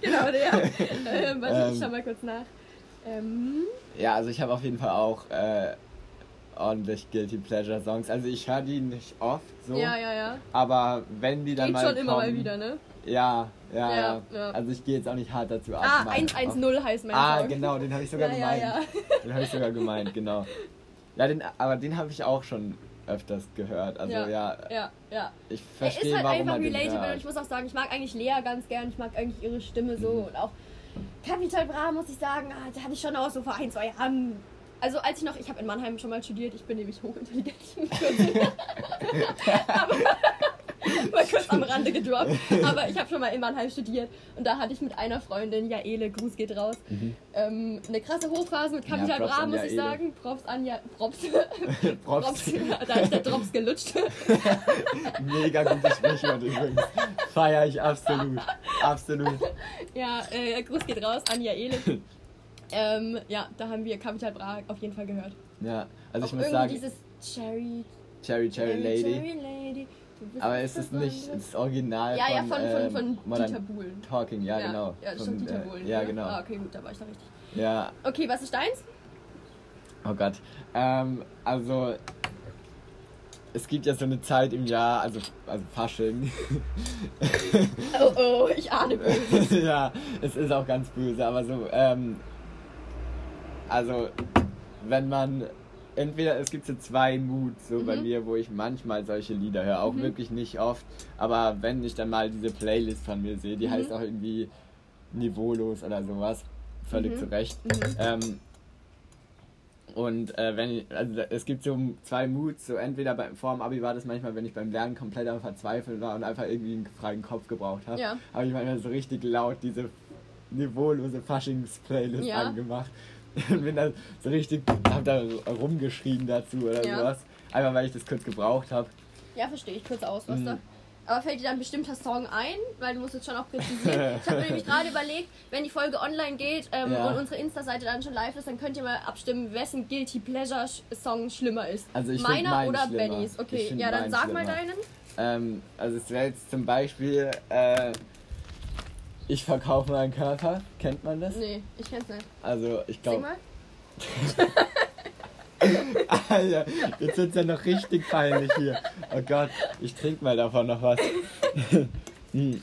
Genau, der. ähm, warte, ich Ähm. schau mal kurz nach. Ähm, Ja, also ich habe auf jeden Fall auch äh, ordentlich Guilty Pleasure Songs. Also ich höre die nicht oft so, Ja, ja, ja. aber wenn die dann Geht mal schon immer kommen, mal wieder, ne? Ja, ja, Ja, ja. Also ich gehe jetzt auch nicht hart dazu ab. Ah, mal- 110 heißt mein Ah, genau, den habe ich sogar Ja, gemeint. ja. Den habe ich sogar gemeint, genau. Ja, den, aber den habe ich auch schon öfters gehört. Also ja, Ja. Ja, ich Er verstehe, ist halt warum einfach relatable und ich muss auch sagen, ich mag eigentlich Lea ganz gern, ich mag eigentlich ihre Stimme so Mhm. und auch Capital Bra, muss ich sagen, ah, da hatte ich schon auch so vor ein, zwei Jahren. Also als ich noch, ich habe in Mannheim schon mal studiert, ich bin nämlich hochintelligent. aber, mal kurz am Rande gedroppt. Aber ich habe schon mal in Mannheim studiert und da hatte ich mit einer Freundin, Jaele, Gruß geht raus, Mhm. ähm, eine krasse Hochphase mit Capital Props Bra, muss ich sagen. Props an ja, Props. Props. Props. Da ist der Drops gelutscht. Mega gutes Sprichwort übrigens. Feier ich absolut. Absolut. Ja, äh, Gruß geht raus an Jaele. ähm, ja, da haben wir Capital Bra auf jeden Fall gehört. Ja, also ich Auch muss irgendwie sagen, dieses Cherry, Cherry Cherry Lady. Cherry Lady. Aber was ist es nicht das Original Ja, von, ja, von, von, ähm, von Modern Dieter Bohlen. Talking, ja, genau. Ja, das von, Dieter Bohlen. Ja, genau. Ah, okay, gut, da war ich da richtig. Ja, Okay, was ist deins? oh Gott. Ähm, also, es gibt ja so eine Zeit im Jahr, also, also Fasching. Oh, oh, ich ahne böse. ja, es ist auch ganz böse, aber so, ähm, also, wenn man, entweder, es gibt so zwei Moods, so bei Mhm. mir, wo ich manchmal solche Lieder höre, auch Mhm. wirklich nicht oft, aber wenn ich dann mal diese Playlist von mir sehe, die Mhm. heißt auch irgendwie niveaulos oder sowas, völlig Mhm. zu Recht. Mhm. Ähm, und äh, wenn ich, also es gibt so zwei Moods, so entweder bei, vor dem Abi war das manchmal, wenn ich beim Lernen komplett am Verzweifeln war und einfach irgendwie einen freien Kopf gebraucht habe, Ja. habe ich manchmal so richtig laut diese niveaulose Faschings-Playlist Ja. angemacht und bin dann so richtig, hab da rumgeschrien dazu oder Ja. sowas, einfach weil ich das kurz gebraucht habe. Ja, verstehe ich. Kurzer Ausraster. Mhm. Aber fällt dir dann ein bestimmter Song ein? Weil du musst jetzt schon auch präzisieren. Ich habe mir nämlich gerade überlegt, wenn die Folge online geht ähm, Ja. und unsere Insta-Seite dann schon live ist, dann könnt ihr mal abstimmen, wessen Guilty Pleasure Song schlimmer ist. Also ich Meiner meinen oder schlimmer. Bennys? Okay, ja, dann sag mal schlimmer. deinen. Ähm, also es wäre jetzt zum Beispiel, äh, ich verkaufe meinen Körper, kennt man das? Nee, ich kenn's nicht. Also ich glaube, mal. Alter, jetzt wird's ja noch richtig peinlich hier. Oh Gott, ich trinke mal davon noch was. Hm.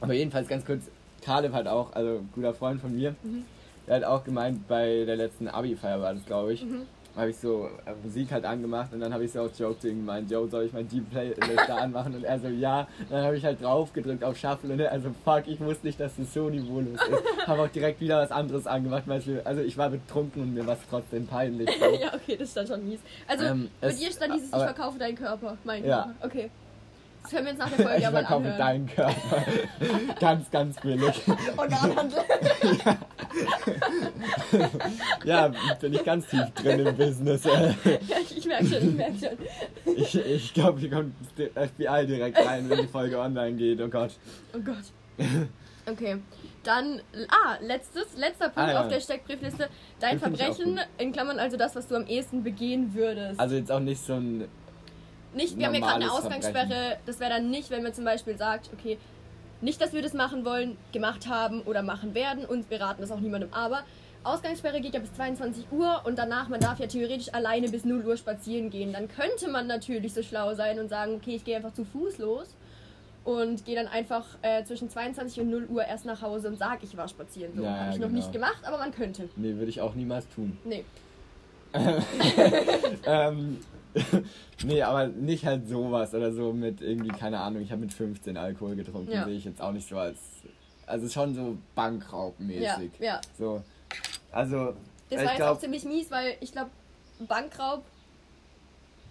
Aber jedenfalls ganz kurz, Caleb hat auch, also ein guter Freund von mir, Mhm. der hat auch gemeint, bei der letzten Abi-Feier war das, glaube ich, Mhm. Habe ich so äh, Musik halt angemacht und dann habe ich so auf Joke zu ihm gemeint, yo, soll ich mal die Playlist da anmachen? Und er so, ja. Und dann habe ich halt drauf gedrückt auf Shuffle und er so, fuck, ich wusste nicht, dass das so niveaulos ist. habe auch direkt wieder was anderes angemacht, weil wir, also ich war betrunken und mir war es trotzdem peinlich. So. ja, okay, das ist dann schon mies. Also, Ähm, bei dir ist dann dieses, ich verkaufe deinen Körper, mein Ja. Körper. Okay. Das können wir uns nach der Folge ich ja mal anhören. deinen Körper. ganz, ganz billig. Organhandel. Ja, bin ich ganz tief drin im Business. Ja, ich merke schon, ich merke schon. Ich, ich glaube, hier kommt das FBI direkt rein, wenn die Folge online geht. Oh Gott. Oh Gott. Okay. Dann, ah, letztes, letzter Punkt Ah, ja. auf der Steckbriefliste. Dein Den ich Verbrechen, in Klammern also das, was du am ehesten begehen würdest. Also jetzt auch nicht so ein. Nicht, wir haben ja gerade eine Ausgangssperre. Verbrechen. Das wäre dann nicht, wenn man zum Beispiel sagt, okay, nicht, dass wir das machen wollen, gemacht haben oder machen werden und wir raten das auch niemandem. Aber Ausgangssperre geht ja bis 22 Uhr und danach, man darf ja theoretisch alleine bis 0 Uhr spazieren gehen. Dann könnte man natürlich so schlau sein und sagen, okay, ich gehe einfach zu Fuß los und gehe dann einfach äh, zwischen 22 und 0 Uhr erst nach Hause und sage, ich war spazieren. So Ja, habe ich noch genau. nicht gemacht, aber man könnte. Nee, würde ich auch niemals tun. Nee. ähm, nee, aber nicht halt sowas oder so mit irgendwie, keine Ahnung, ich habe mit 15 Alkohol getrunken, Ja. sehe ich jetzt auch nicht so als. Also schon so Ja, Bankraubmäßig. ja. So. Also, Das ich war jetzt auch glaube, ziemlich mies, weil ich glaube, Bankraub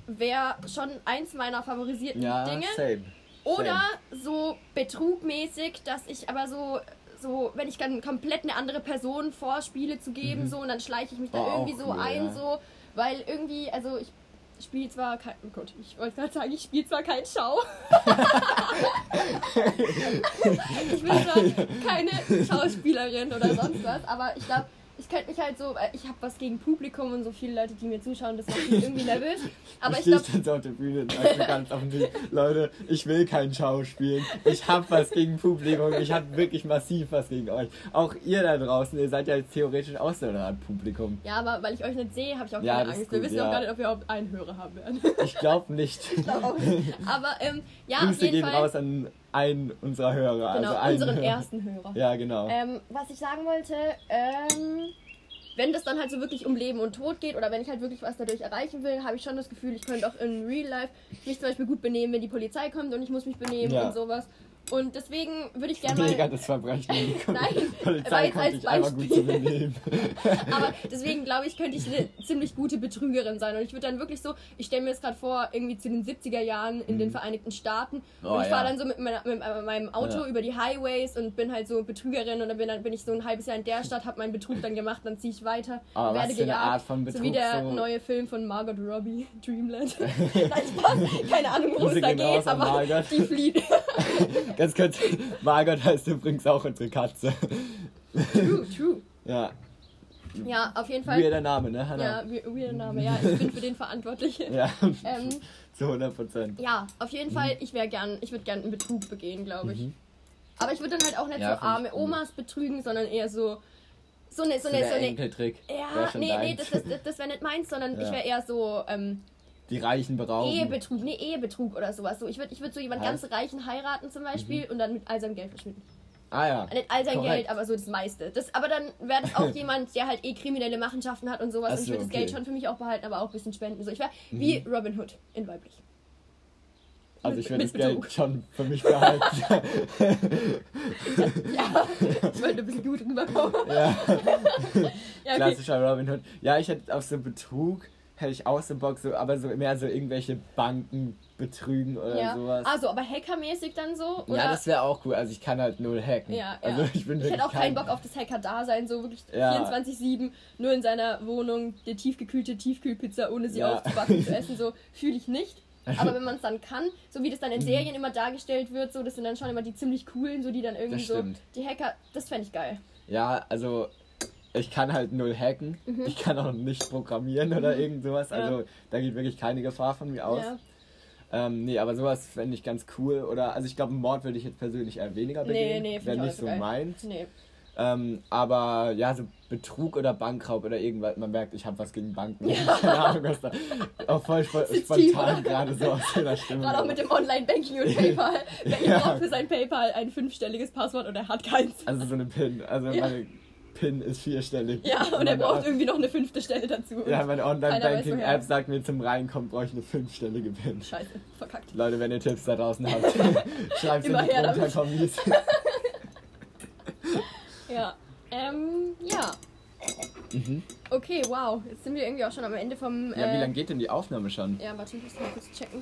wäre schon eins meiner favorisierten ja, Dinge. same. Oder so betrugmäßig, dass ich aber so, so, wenn ich dann komplett eine andere Person vorspiele zu geben, Mhm. so und dann schleiche ich mich da auch irgendwie so cool, ein, ja. so, weil irgendwie, also ich spiele zwar kein, oh Gott, ich wollte gerade sagen, ich spiele zwar kein Schau. ich bin zwar keine Schauspielerin oder sonst was, aber ich glaube, ich könnte mich halt so, ich habe was gegen Publikum und so viele Leute, die mir zuschauen, das macht mich irgendwie nervös. Aber ich glaube. jetzt auf der Bühne und sage ganz offensichtlich, Leute, ich will kein Schauspiel. Ich habe was gegen Publikum. Ich habe wirklich massiv was gegen euch. Auch ihr da draußen, ihr seid ja jetzt theoretisch auch so eine Art Publikum. Ja, aber weil ich euch nicht sehe, habe ich auch ja, keine Angst. Gut, wir wissen ja. auch gar nicht, ob wir überhaupt einen Hörer haben werden. Ich glaube nicht. ich glaube auch nicht. Aber ähm, ja, Grüße auf jeden gehen Fall. raus an einen unserer Hörer. Genau, also unseren Hörer. ersten Hörer. Ja, genau. Ähm, was ich sagen wollte, ähm, wenn das dann halt so wirklich um Leben und Tod geht oder wenn ich halt wirklich was dadurch erreichen will, habe ich schon das Gefühl, ich könnte auch in Real Life mich zum Beispiel gut benehmen, wenn die Polizei kommt und ich muss mich benehmen ja. und sowas. Und deswegen würde ich gerne mal... Mega das Verbrechen. Nein, Polizei konnte ich einmal gut zu benehmen. Aber deswegen glaube ich, könnte ich eine ziemlich gute Betrügerin sein. Und ich würde dann wirklich so, ich stelle mir jetzt gerade vor, irgendwie zu den 70er Jahren in mhm. den Vereinigten Staaten. Oh, und ich ja. fahre dann so mit, meiner, mit, meinem Auto ja. über die Highways und bin halt so Betrügerin. Und dann bin, dann bin ich so ein halbes Jahr in der Stadt, habe meinen Betrug dann gemacht, dann ziehe ich weiter, oh, werde gejagt. Art von Betrug, so wie der so neue Film von Margot Robbie, Dreamland. Nein, Spaß. Keine Ahnung, worum es da geht, aber die flieht. Ganz kurz, Margot heißt übrigens auch unsere Katze. True, true. Ja. Ja, auf jeden Fall. Weirder Name, ne, Hannah? Ja, weirder Name, ja. Ich bin für den verantwortlich. ja, ähm, zu 100 Prozent. Ja, auf jeden Fall, ich wäre gern, ich würde gern einen Betrug begehen, glaube ich. Mhm. Aber ich würde dann halt auch nicht ja, so arme Omas betrügen, sondern eher so so eine so eine so eine Enkeltrick. Ja, nee, nee, das, das, das, das wäre nicht meins, sondern ja. ich wäre eher so ähm, die Reichen berauben. Ehebetrug, nee, Ehebetrug oder sowas. So, ich würde ich würd so jemanden ganz Reichen heiraten zum Beispiel mhm. und dann mit all seinem Geld verschwinden. Ah ja. Nicht all sein Korrekt. Geld, aber so das meiste. Das, aber dann wäre das auch jemand, der halt eh kriminelle Machenschaften hat und sowas. So, und ich würde okay. das Geld schon für mich auch behalten, aber auch ein bisschen spenden. So, ich wäre mhm. wie Robin Hood in weiblich. Also ich würde das Betrug. Geld schon für mich behalten. ja, ich wollte ein bisschen gut rüberkommen. ja. ja okay. Klassischer Robin Hood. Ja, ich hätte auch so Betrug hätte ich auch so Bock, so, aber so mehr so irgendwelche Banken betrügen oder ja. sowas. Also, aber hackermäßig dann so? Oder? Ja, das wäre auch cool. Also ich kann halt null hacken. Ja, ja. Also ich bin ich hätte auch keinen Bock auf das Hacker-Dasein, so wirklich ja. 24-7, nur in seiner Wohnung die tiefgekühlte Tiefkühlpizza, ohne sie ja. aufzubacken zu essen, so fühle ich nicht. Aber wenn man es dann kann, so wie das dann in mhm. Serien immer dargestellt wird, so das sind dann schon immer die ziemlich coolen, so die dann irgendwie so die Hacker, das fände ich geil. Ja, also ich kann halt null hacken. Mhm. Ich kann auch nicht programmieren mhm. oder irgend sowas. Also ja. da geht wirklich keine Gefahr von mir aus. Ja. Ähm, nee, aber sowas fände ich ganz cool. Oder, also ich glaube, Mord würde ich jetzt persönlich eher weniger begehen. Nee, nee, Wenn nicht so geil. meint. Nee. Ähm, aber ja, so Betrug oder Bankraub oder irgendwas, man merkt, ich habe was gegen Banken. Ja. Keine Ahnung, was da auch voll spontan gerade so aus der Stimme. Gerade auch mit dem Online-Banking und PayPal. Wer ja. braucht für sein PayPal ein fünfstelliges Passwort und er hat keins. Also so eine PIN. Also ja. meine PIN ist vierstellig. Ja, und er braucht irgendwie noch eine fünfte Stelle dazu. Ja, meine Online-Banking-App sagt mir zum Reinkommen brauche ich eine fünfstellige PIN. Scheiße, verkackt. Leute, wenn ihr Tipps da draußen habt, schreibt in die Kommis. ja, ähm, ja. Mhm. Okay, wow. Jetzt sind wir irgendwie auch schon am Ende vom. Ja, äh, wie lange geht denn die Aufnahme schon? Ja, warte, ich muss mal kurz checken.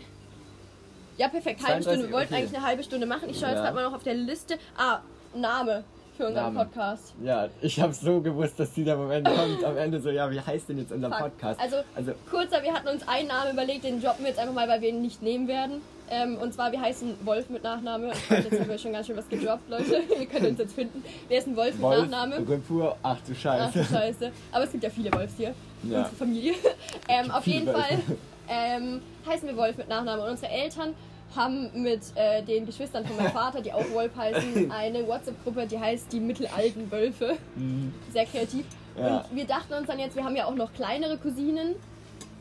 Ja, perfekt. Halbe Stunde. Wir wollten okay. eigentlich eine halbe Stunde machen. Ich schaue ja. jetzt gerade mal noch auf der Liste. Ah, Name für unseren Name. Podcast. Ja, ich habe so gewusst, dass dieser Moment kommt. Am Ende so, ja, wie heißt denn jetzt unser Fuck. Podcast? Also, also, kurzer, wir hatten uns einen Namen überlegt, den droppen wir jetzt einfach mal, weil wir ihn nicht nehmen werden. Ähm, und zwar, wir heißen Wolf mit Nachname. Jetzt haben wir schon ganz schön was gedroppt, Leute. Ihr könnt uns jetzt finden. Wer ist ein Wolf, Wolf mit Nachname? Retour, ach du Scheiße. Ach du Scheiße. Aber es gibt ja viele Wolfs hier. Ja. Unsere Familie. Ähm, auf jeden Fall ähm, heißen wir Wolf mit Nachname. Und unsere Eltern haben mit äh, den Geschwistern von meinem Vater, die auch Wolf heißen, eine WhatsApp-Gruppe, die heißt die mittelalten Wölfe. Mhm. Sehr kreativ. Ja. Und wir dachten uns dann jetzt, wir haben ja auch noch kleinere Cousinen.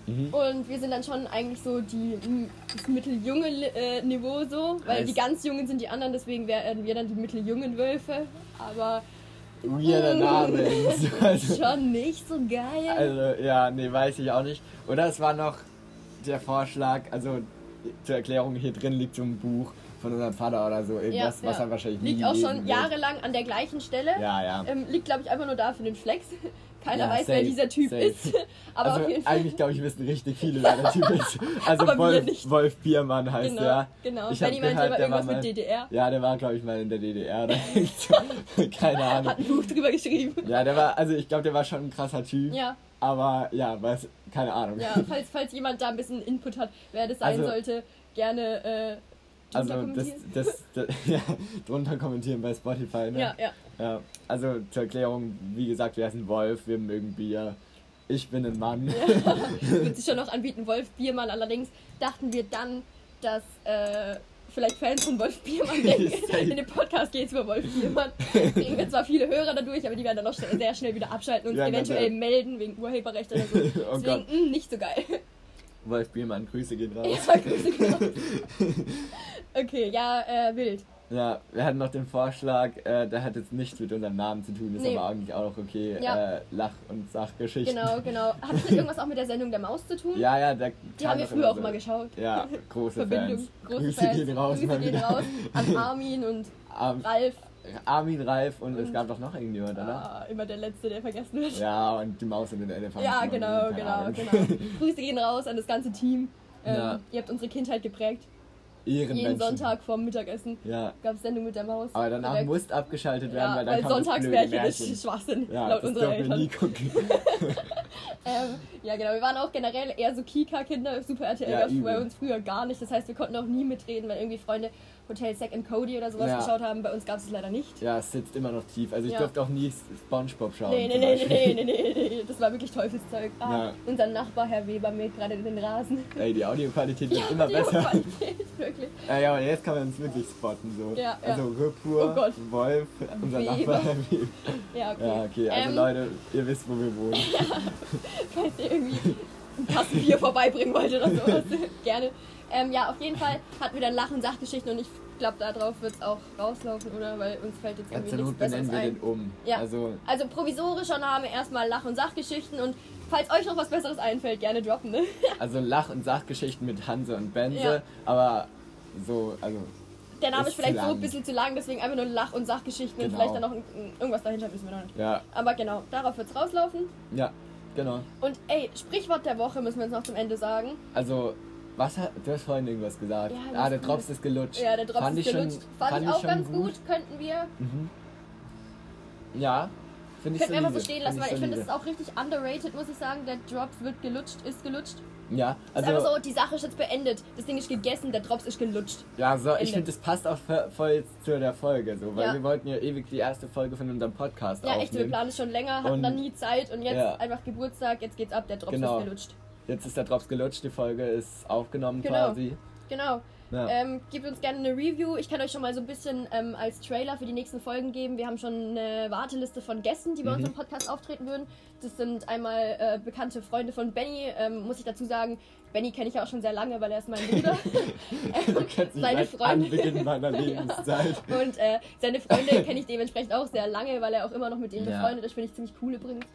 Mhm. Und wir sind dann schon eigentlich so die, das mitteljunge äh, Niveau so, weil heißt, die ganz Jungen sind die anderen, deswegen werden wir dann die mitteljungen Wölfe. Aber weirder Name. also, schon nicht so geil. Also, ja, nee, weiß ich auch nicht. Oder es war noch der Vorschlag, also zur Erklärung, hier drin liegt so ein Buch von unserem Vater oder so. Irgendwas, ja, was er wahrscheinlich Liegt auch schon wird. jahrelang an der gleichen Stelle. Ja, ja. Ähm, liegt, glaube ich, einfach nur da für den Flex. Keiner ja, weiß, safe, wer dieser Typ safe. ist. Aber also, auf jeden Fall. Eigentlich, glaube ich, wissen richtig viele, wer der Typ ist. Also Wolf, Wolf, Biermann heißt genau, der. Genau, ich Benny meinte aber irgendwas mal, mit DDR. Ja, der war, glaube ich, mal in der DDR. Keine Ahnung. Hat ein Buch drüber geschrieben. Ja, der war, also ich glaube, der war schon ein krasser Typ. Ja. Aber ja, weiß, keine Ahnung. Ja, falls, falls jemand da ein bisschen Input hat, wer das sein also, sollte, gerne äh, Also Drunter das, kommentieren. das, das ja, drunter kommentieren bei Spotify, ne? Ja, ja. Ja, also zur Erklärung, wie gesagt, wir heißen Wolf, wir mögen Bier. Ich bin ein Mann. Würde sich schon noch anbieten, Wolf Biermann. Allerdings dachten wir dann, dass äh, vielleicht Fans von Wolf Biermann denken, in dem Podcast geht es über Wolf Biermann. Kriegen wir zwar viele Hörer dadurch, aber die werden dann schnell, sehr schnell wieder abschalten und Ja, eventuell ehrlich. melden wegen Urheberrecht oder so. Oh Deswegen, mh, nicht so geil. Wolf Biermann, Grüße gehen raus. Ja, Grüße gehen raus. Okay, ja, äh, wild. Ja, wir hatten noch den Vorschlag, äh, der hat jetzt nichts mit unserem Namen zu tun, ist Nee. aber eigentlich auch okay. Ja. Äh, Lach- und Sachgeschichten. Genau, genau. Hat das irgendwas auch mit der Sendung der Maus zu tun? Ja, ja, der Die haben wir früher auch so. mal geschaut. Ja, große Verbindung, Fans. große Grüße Fans. gehen raus Grüße gehen raus an Armin und Am- Ralf. Armin Reif und, es Und- gab doch noch irgendjemand, oder? Ah, immer der Letzte, der vergessen wird. Ja, und die Maus und den Elefant. Ja, genau, genau, genau. Grüße gehen raus an das ganze Team. Ähm, Ja. Ihr habt unsere Kindheit geprägt. Ehrenmenschen. Jeden Sonntag vorm Mittagessen Ja, gab es Sendung mit der Maus. aber danach muss abgeschaltet werden, ja, weil dann weil blöde Sonntagsmärchen Märchen. ist Schwachsinn, Ja, laut das unserer Eltern. nie gucken. Ähm, ja, genau. Wir waren auch generell eher so Kika-Kinder. Super RTL Ja, gab es bei uns früher gar nicht. Das heißt, wir konnten auch nie mitreden, weil irgendwie Freunde Hotel Zack and Cody oder sowas Ja. geschaut haben. Bei uns gab es es leider nicht. Ja, es sitzt immer noch tief. Also ich Ja. durfte auch nie Spongebob schauen. Nee, nee, nee, nee, nee, nee, nee, nee. Das war wirklich Teufelszeug. Ah, Ja. Unser Nachbar, Herr Weber, mäht gerade den Rasen. Ey, die Audioqualität wird immer die besser. Qualität, wirklich. Ja, ja, aber jetzt kann man uns wirklich spotten. So. Ja, ja. Also Rüppur, Oh Gott. Wolf, unser Weber. Nachbar. Herr Weber. Ja, okay. Ja, okay, also Ähm, Leute, ihr wisst, wo wir wohnen. falls ihr irgendwie ein Bier vorbeibringen wollt oder sowas. Gerne. Ähm, ja, auf jeden Fall hatten wir dann Lachen, Sachgeschichten und ich glaube, darauf wird es auch rauslaufen, oder? Weil uns fällt jetzt irgendwie zur nichts benennen wir ein. den um. Ja. Also, Also provisorischer Name erstmal Lach- und Sachgeschichten und falls euch noch was Besseres einfällt, gerne droppen, ne? also Lach- und Sachgeschichten mit Hanse und Benze, Ja. aber so, also, Der Name Ist vielleicht so ein bisschen zu lang, deswegen einfach nur Lach- und Sachgeschichten und Genau. vielleicht dann noch ein, ein, irgendwas dahinter, wissen wir noch nicht. ja, Aber genau, darauf wird es rauslaufen. ja, genau. Und ey, Sprichwort der Woche müssen wir uns noch zum Ende sagen. Also, was hat, du hast vorhin irgendwas gesagt. Ja, ah, der gut. Drops ist gelutscht. Ja, der Drops fand ist ich gelutscht. Schon, Fand, ich auch ganz gut. Könnten wir, Mhm. Ja, finde ich könnten wir einfach so stehen lassen, weil ich finde, das ist auch richtig underrated, muss ich sagen. Der Drops wird gelutscht, ist gelutscht. Ja, ist also, einfach so, die Sache ist jetzt beendet. Das Ding ist gegessen, der Drops ist gelutscht. ja, so, ich Ende. finde, das passt auch voll- zu der Folge, so, weil Ja. wir wollten ja ewig die erste Folge von unserem Podcast Ja, echt, wir aufnehmen. planen es schon länger, hatten Und- dann nie Zeit und jetzt Ja. einfach Geburtstag, jetzt geht's ab, der Drops Genau. ist gelutscht. Jetzt ist der Drops gelutscht, die Folge ist aufgenommen Genau. quasi. Genau. Ja. Ähm, gebt uns gerne eine Review. Ich kann euch schon mal so ein bisschen ähm, als Trailer für die nächsten Folgen geben. Wir haben schon eine Warteliste von Gästen, die bei Mhm. uns im Podcast auftreten würden. Das sind einmal äh, bekannte Freunde von Benny. Ähm, muss ich dazu sagen, Benny kenne ich ja auch schon sehr lange, weil er ist mein Bruder. Mich seine Freunde- meiner Ja. Lebenszeit. Und äh, seine Freunde kenne ich dementsprechend auch sehr lange, weil er auch immer noch mit denen Ja. befreundet ist. Finde ich ziemlich cool übrigens.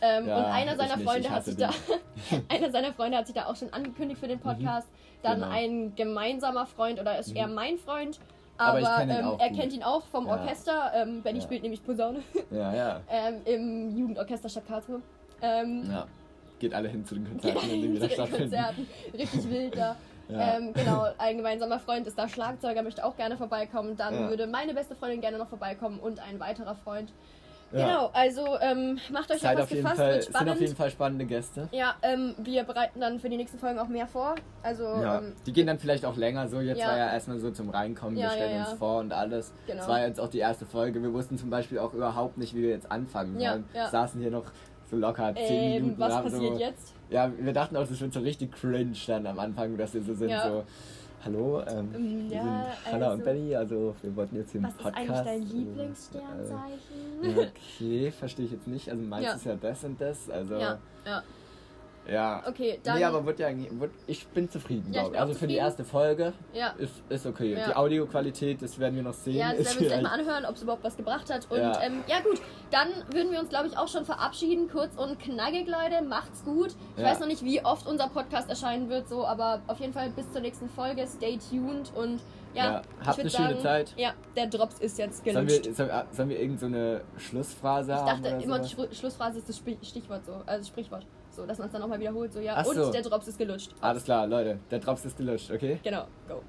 Ähm, Ja, und einer seiner nicht, Freunde hat sich da, einer seiner Freunde hat sich da auch schon angekündigt für den Podcast. Dann genau. ein gemeinsamer Freund oder ist eher mein Freund. Aber Aber, kenn ähm, er gut. kennt ihn auch vom Ja. Orchester. Ähm, Benny Ja. spielt nämlich Posaune Ja, ja. ähm, im Jugendorchester Stadt Karlsruhe. Ähm, Ja. Geht alle hin zu den Konzerten, die wieder den stattfinden. Konzerten. Richtig wild da. Ja. Ähm, genau, ein gemeinsamer Freund ist da Schlagzeuger, möchte auch gerne vorbeikommen. Dann Ja. würde meine beste Freundin gerne noch vorbeikommen und ein weiterer Freund. Ja. Genau, also ähm, macht euch Seid auf jeden gefasst, Fall, wird sind auf spannend. jeden Fall spannende Gäste. Ja, ähm, wir bereiten dann für die nächsten Folgen auch mehr vor. Also, Ja, ähm, die gehen dann vielleicht auch länger so. Jetzt Ja. war ja erstmal so zum Reinkommen, Ja, wir stellen uns vor und alles. Genau. Es war jetzt auch die erste Folge. Wir wussten zum Beispiel auch überhaupt nicht, wie wir jetzt anfangen Ja, ja. Saßen hier noch so locker 10 ähm, Minuten. was passiert so, jetzt? Ja, wir dachten auch, das wird so richtig cringe dann am Anfang, dass wir so sind, so. Hallo, ähm, Ähm, wir ja, sind Hannah also, und Benny, also wir wollten jetzt hier einen Was ist Podcast. eigentlich dein also, Lieblingssternzeichen? äh, Okay, verstehe ich jetzt nicht. Also meins Ja. ist ja das und das. Also ja, ja. Ja. Okay, dann. nee, aber wird ja wird, ich bin zufrieden, Ja, ich bin Also für die erste Folge ja. ist, ist okay. Ja. Die Audioqualität, das werden wir noch sehen. Ja, das werden wir uns gleich mal anhören, ob es überhaupt was gebracht hat. Und Ja. ähm, ja gut, dann würden wir uns, glaube ich, auch schon verabschieden. Kurz und knackig, Leute. Macht's gut. Ich weiß noch nicht, wie oft unser Podcast erscheinen wird, so, aber auf jeden Fall bis zur nächsten Folge. Stay tuned und ja, ich habt eine schöne sagen, Zeit. Ja, der Drops ist jetzt Sollen gelutscht. wir, sollen, sollen wir irgend so eine Schlussphrase ich haben? dachte oder immer, die sowas? Schru- Schlussphrase ist das Stichwort so, also Sprichwort. So, dass man es dann nochmal wiederholt. So, ja, Ach und so. der Drops ist gelutscht. Alles klar, Leute. Der Drops ist gelutscht, okay? Genau, go.